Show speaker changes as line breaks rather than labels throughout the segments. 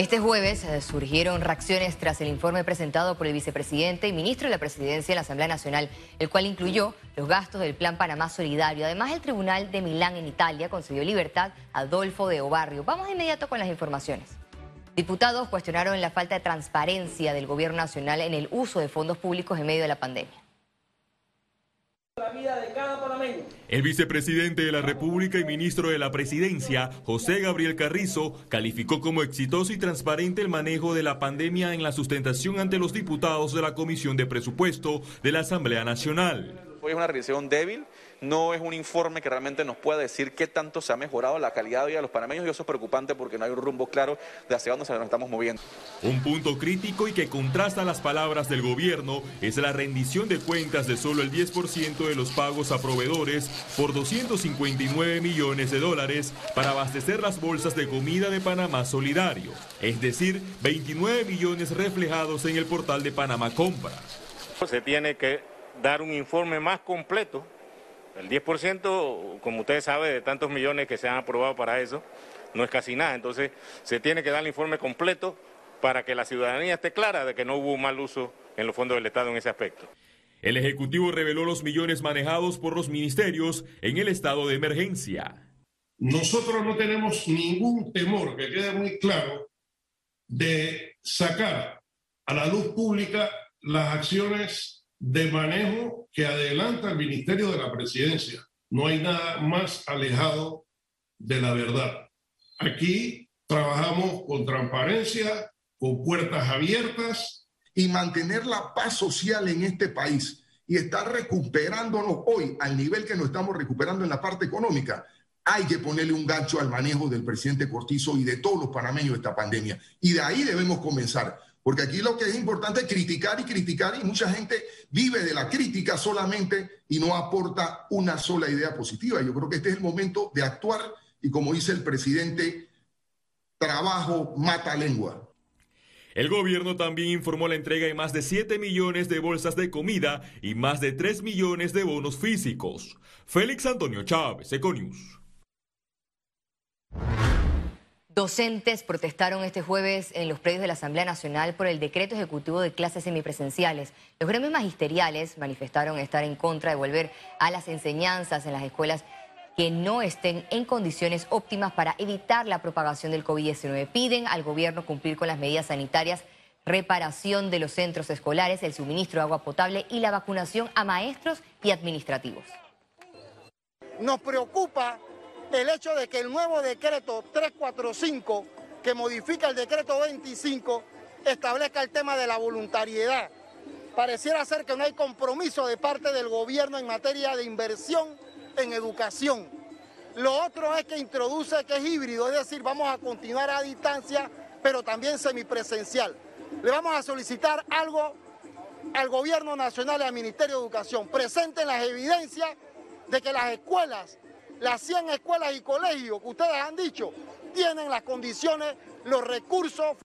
Este jueves eh, surgieron reacciones tras el informe presentado por el vicepresidente y ministro de la Presidencia en la Asamblea Nacional, el cual incluyó los gastos del Plan Panamá Solidario. Además, el Tribunal de Milán en Italia concedió libertad a Adolfo de Obarrio. Vamos de inmediato con las informaciones. Diputados cuestionaron la falta de transparencia del Gobierno Nacional en el uso de fondos públicos en medio de la pandemia
la vida de cada panameño.
El vicepresidente de la República y ministro de la Presidencia, José Gabriel Carrizo, calificó como exitoso y transparente el manejo de la pandemia en la sustentación ante los diputados de la Comisión de Presupuesto de la Asamblea Nacional.
Hoy es una revisión débil, no es un informe que realmente nos pueda decir qué tanto se ha mejorado la calidad de vida de los panameños y eso es preocupante porque no hay un rumbo claro de hacia dónde nos estamos moviendo.
Un punto crítico y que contrasta las palabras del gobierno es la rendición de cuentas de solo el 10% de los pagos a proveedores por 259 millones de dólares para abastecer las bolsas de comida de Panamá Solidario, es decir, 29 millones reflejados en el portal de Panamá Compra.
Se tiene que dar un informe más completo. El 10%, como ustedes saben, de tantos millones que se han aprobado para eso, no es casi nada. Entonces, se tiene que dar el informe completo para que la ciudadanía esté clara de que no hubo mal uso en los fondos del Estado en ese aspecto.
El Ejecutivo reveló los millones manejados por los ministerios en el estado de emergencia.
Nosotros no tenemos ningún temor, que quede muy claro, de sacar a la luz pública las acciones de manejo que adelanta el Ministerio de la Presidencia. No hay nada más alejado de la verdad. Aquí trabajamos con transparencia, con puertas abiertas.
Y mantener la paz social en este país y estar recuperándonos hoy al nivel que nos estamos recuperando en la parte económica, hay que ponerle un gancho al manejo del presidente Cortizo y de todos los panameños de esta pandemia. Y de ahí debemos comenzar. Porque aquí lo que es importante es criticar y criticar y mucha gente vive de la crítica solamente y no aporta una sola idea positiva. Yo creo que este es el momento de actuar y como dice el presidente, trabajo mata lengua.
El gobierno también informó la entrega de más de 7 millones de bolsas de comida y más de 3 millones de bonos físicos. Félix Antonio Chávez, Econius.
Docentes protestaron este jueves en los predios de la Asamblea Nacional por el decreto ejecutivo de clases semipresenciales. Los gremios magisteriales manifestaron estar en contra de volver a las enseñanzas en las escuelas que no estén en condiciones óptimas para evitar la propagación del COVID-19. Piden al gobierno cumplir con las medidas sanitarias, reparación de los centros escolares, el suministro de agua potable y la vacunación a maestros y administrativos.
Nos preocupa el hecho de que el nuevo decreto 345, que modifica el decreto 25, establezca el tema de la voluntariedad. Pareciera ser que no hay compromiso de parte del gobierno en materia de inversión en educación. Lo otro es que introduce que es híbrido, es decir, vamos a continuar a distancia, pero también semipresencial. Le vamos a solicitar algo al Gobierno Nacional y al Ministerio de Educación. Presenten las evidencias de que las escuelas las 100 escuelas y colegios que ustedes han dicho tienen las condiciones, los recursos.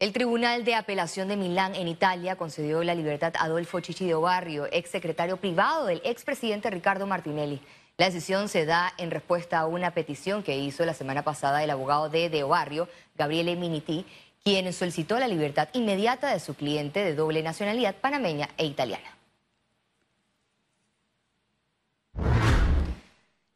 El Tribunal de Apelación de Milán en Italia concedió la libertad a Adolfo Chichi de Obarrio, ex secretario privado del expresidente Ricardo Martinelli. La decisión se da en respuesta a una petición que hizo la semana pasada el abogado de De Obarrio, Gabriele Miniti, quien solicitó la libertad inmediata de su cliente de doble nacionalidad panameña e italiana.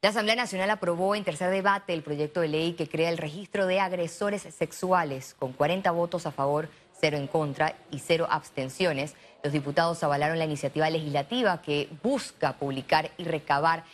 La Asamblea Nacional aprobó en tercer debate el proyecto de ley que crea el registro de agresores sexuales con 40 votos a favor, cero en contra y cero abstenciones. Los diputados avalaron la iniciativa legislativa que busca publicar y recabar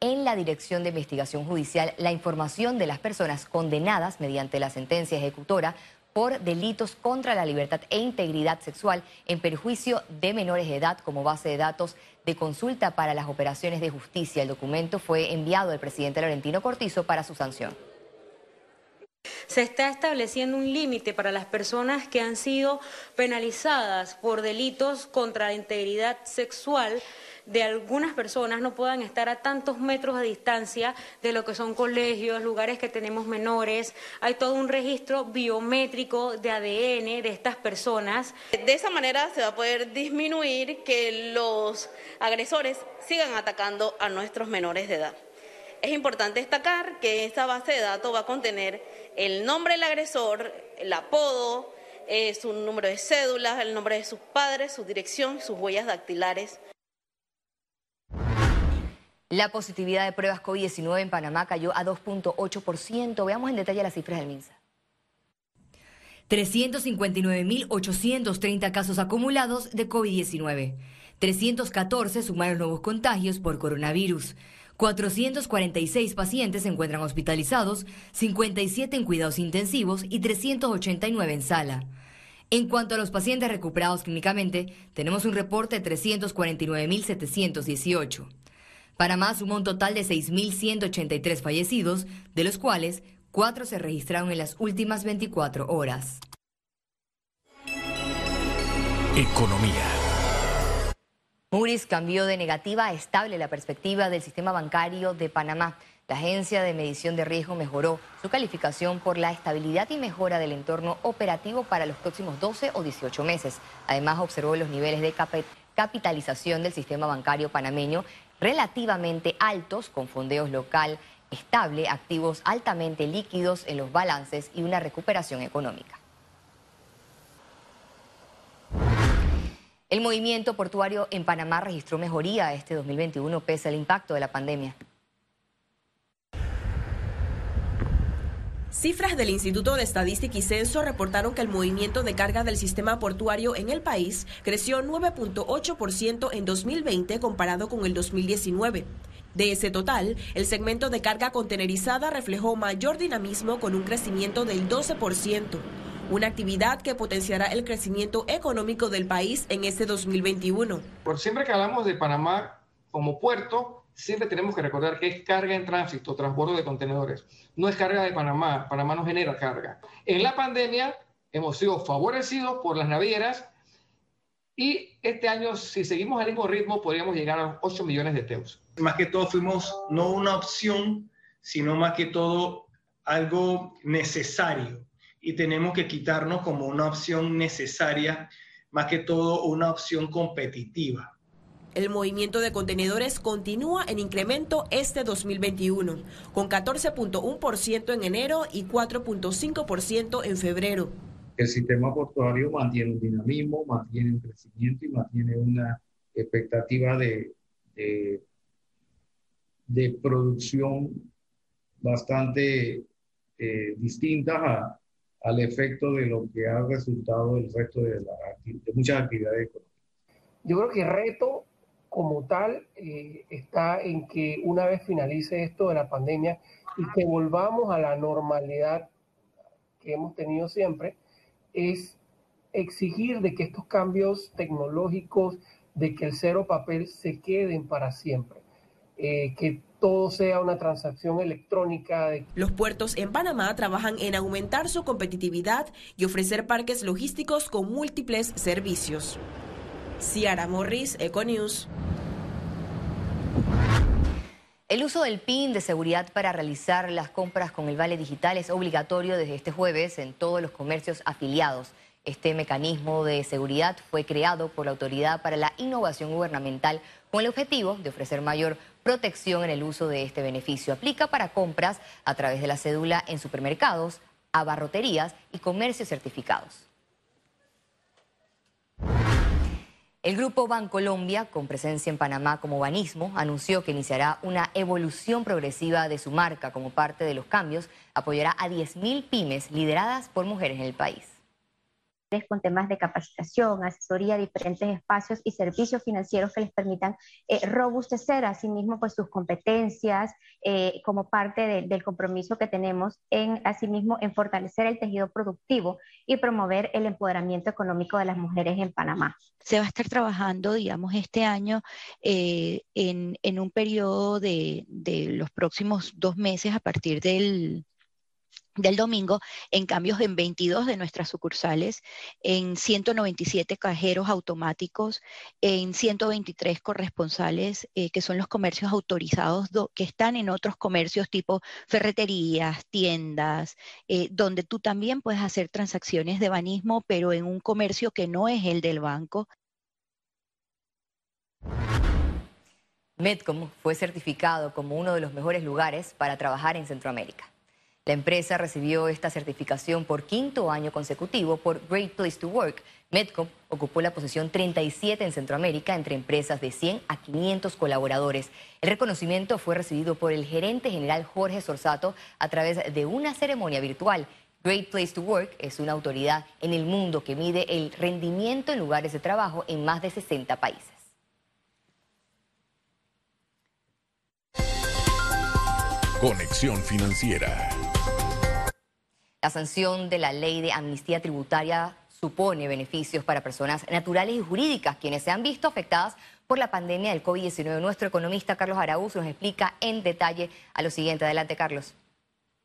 en la Dirección de Investigación Judicial la información de las personas condenadas mediante la sentencia ejecutora por delitos contra la libertad e integridad sexual en perjuicio de menores de edad como base de datos de consulta para las operaciones de justicia. El documento fue enviado al presidente Laurentino Cortizo para su sanción.
Se está estableciendo un límite para las personas que han sido penalizadas por delitos contra la integridad sexual de algunas personas no puedan estar a tantos metros de distancia de lo que son colegios, lugares que tenemos menores. Hay todo un registro biométrico de ADN de estas personas.
De esa manera se va a poder disminuir que los agresores sigan atacando a nuestros menores de edad. Es importante destacar que esta base de datos va a contener el nombre del agresor, el apodo, eh, su número de cédula, el nombre de sus padres, su dirección, sus huellas dactilares.
La positividad de pruebas COVID-19 en Panamá cayó a 2.8%. Veamos en detalle las cifras del MINSA. 359.830 casos acumulados de COVID-19. 314 sumaron nuevos contagios por coronavirus. 446 pacientes se encuentran hospitalizados, 57 en cuidados intensivos y 389 en sala. En cuanto a los pacientes recuperados clínicamente, tenemos un reporte de 349.718. Panamá sumó un total de 6.183 fallecidos, de los cuales cuatro se registraron en las últimas 24 horas.
Economía.
Moody's cambió de negativa a estable la perspectiva del sistema bancario de Panamá. La agencia de medición de riesgo mejoró su calificación por la estabilidad y mejora del entorno operativo para los próximos 12 o 18 meses. Además, observó los niveles de capitalización del sistema bancario panameño relativamente altos, con fondeos local estable, activos altamente líquidos en los balances y una recuperación económica. El movimiento portuario en Panamá registró mejoría este 2021 pese al impacto de la pandemia.
Cifras del Instituto de Estadística y Censo reportaron que el movimiento de carga del sistema portuario en el país creció 9.8% en 2020 comparado con el 2019. De ese total, el segmento de carga contenerizada reflejó mayor dinamismo con un crecimiento del 12%, una actividad que potenciará el crecimiento económico del país en este 2021.
Por siempre que hablamos de Panamá como puerto, siempre tenemos que recordar que es carga en tránsito, transbordo de contenedores. No es carga de Panamá. Panamá no genera carga. En la pandemia hemos sido favorecidos por las navieras y este año, si seguimos al mismo ritmo, podríamos llegar a 8 millones de teus.
Más que todo fuimos no una opción, sino más que todo algo necesario. Y tenemos que quitarnos como una opción necesaria, más que todo una opción competitiva.
El movimiento de contenedores continúa en incremento este 2021, con 14.1% en enero y 4.5% en febrero.
El sistema portuario mantiene un dinamismo, mantiene un crecimiento y mantiene una expectativa de, de, producción bastante eh, distinta al efecto de lo que ha resultado del resto de, de muchas actividades económicas.
Yo creo que el reto como tal eh, está en que una vez finalice esto de la pandemia y que volvamos a la normalidad que hemos tenido siempre, es exigir de que estos cambios tecnológicos, de que el cero papel se queden para siempre, eh, que todo sea una transacción electrónica.
Los puertos en Panamá trabajan en aumentar su competitividad y ofrecer parques logísticos con múltiples servicios. Ciara Morris, Econews.
El uso del PIN de seguridad para realizar las compras con el vale digital es obligatorio desde este jueves en todos los comercios afiliados. Este mecanismo de seguridad fue creado por la Autoridad para la Innovación Gubernamental con el objetivo de ofrecer mayor protección en el uso de este beneficio. Aplica para compras a través de la cédula en supermercados, abarroterías y comercios certificados. El grupo Bancolombia, con presencia en Panamá como Banismo, anunció que iniciará una evolución progresiva de su marca como parte de los cambios. Apoyará a 10.000 pymes lideradas por mujeres en el país
con temas de capacitación, asesoría, diferentes espacios y servicios financieros que les permitan eh, robustecer asimismo pues sus competencias eh, como parte del compromiso que tenemos en asimismo en fortalecer el tejido productivo y promover el empoderamiento económico de las mujeres en Panamá.
Se va a estar trabajando, digamos, este año eh, en, en, un periodo de, de los próximos dos meses a partir del del domingo en cambios en 22 de nuestras sucursales, en 197 cajeros automáticos, en 123 corresponsales, eh, que son los comercios autorizados que están en otros comercios tipo ferreterías, tiendas, eh, donde tú también puedes hacer transacciones de banismo, pero en un comercio que no es el del banco.
Medcom fue certificado como uno de los mejores lugares para trabajar en Centroamérica. La empresa recibió esta certificación por quinto año consecutivo por Great Place to Work. Medcom ocupó la posición 37 en Centroamérica entre empresas de 100 a 500 colaboradores. El reconocimiento fue recibido por el gerente general Jorge Sorsato a través de una ceremonia virtual. Great Place to Work es una autoridad en el mundo que mide el rendimiento en lugares de trabajo en más de 60 países.
Conexión Financiera.
La sanción de la ley de amnistía tributaria supone beneficios para personas naturales y jurídicas, quienes se han visto afectadas por la pandemia del COVID-19. Nuestro economista Carlos Araúz nos explica en detalle a lo siguiente. Adelante, Carlos.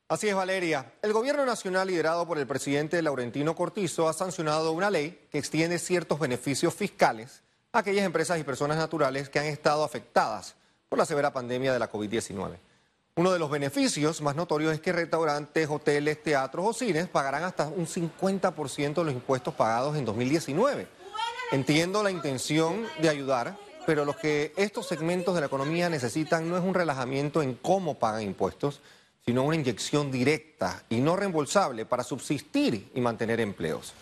Así es, Valeria. El gobierno nacional liderado por el presidente Laurentino Cortizo ha sancionado una ley que extiende ciertos beneficios fiscales a aquellas empresas y personas naturales que han estado afectadas por la severa pandemia de la COVID-19. Uno de los beneficios más notorios es que restaurantes, hoteles, teatros o cines pagarán hasta un 50% de los impuestos pagados en 2019. Entiendo la intención de ayudar, pero lo que estos segmentos de la economía necesitan no es un relajamiento en cómo pagan impuestos, sino una inyección directa y no reembolsable para subsistir y mantener empleos.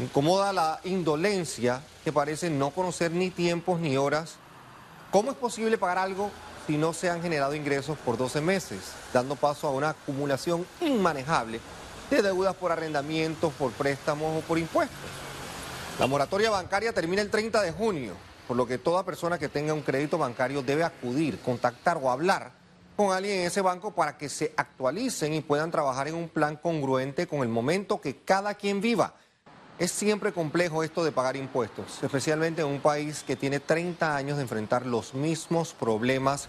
Incomoda la indolencia que parece no conocer ni tiempos ni horas. ¿Cómo es posible pagar algo si no se han generado ingresos por 12 meses, dando paso a una acumulación inmanejable de deudas por arrendamientos, por préstamos o por impuestos. La moratoria bancaria termina el 30 de junio, por lo que toda persona que tenga un crédito bancario debe acudir, contactar o hablar con alguien en ese banco para que se actualicen y puedan trabajar en un plan congruente con el momento que cada quien viva. Es siempre complejo esto de pagar impuestos, especialmente en un país que tiene 30 años de enfrentar los mismos problemas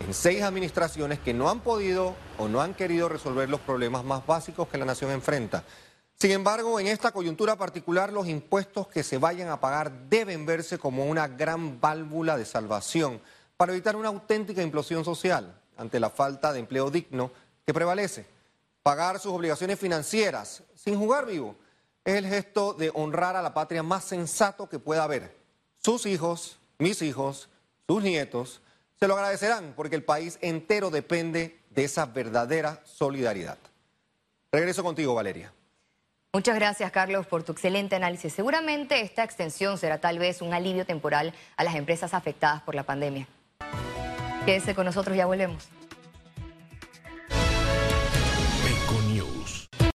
en seis administraciones que no han podido o no han querido resolver los problemas más básicos que la nación enfrenta. Sin embargo, en esta coyuntura particular, los impuestos que se vayan a pagar deben verse como una gran válvula de salvación para evitar una auténtica implosión social ante la falta de empleo digno que prevalece. Pagar sus obligaciones financieras sin jugar vivo es el gesto de honrar a la patria más sensato que pueda haber. Sus hijos, mis hijos, sus nietos, se lo agradecerán porque el país entero depende de esa verdadera solidaridad. Regreso contigo, Valeria.
Muchas gracias, Carlos, por tu excelente análisis. Seguramente esta extensión será tal vez un alivio temporal a las empresas afectadas por la pandemia. Quédese con nosotros, ya volvemos.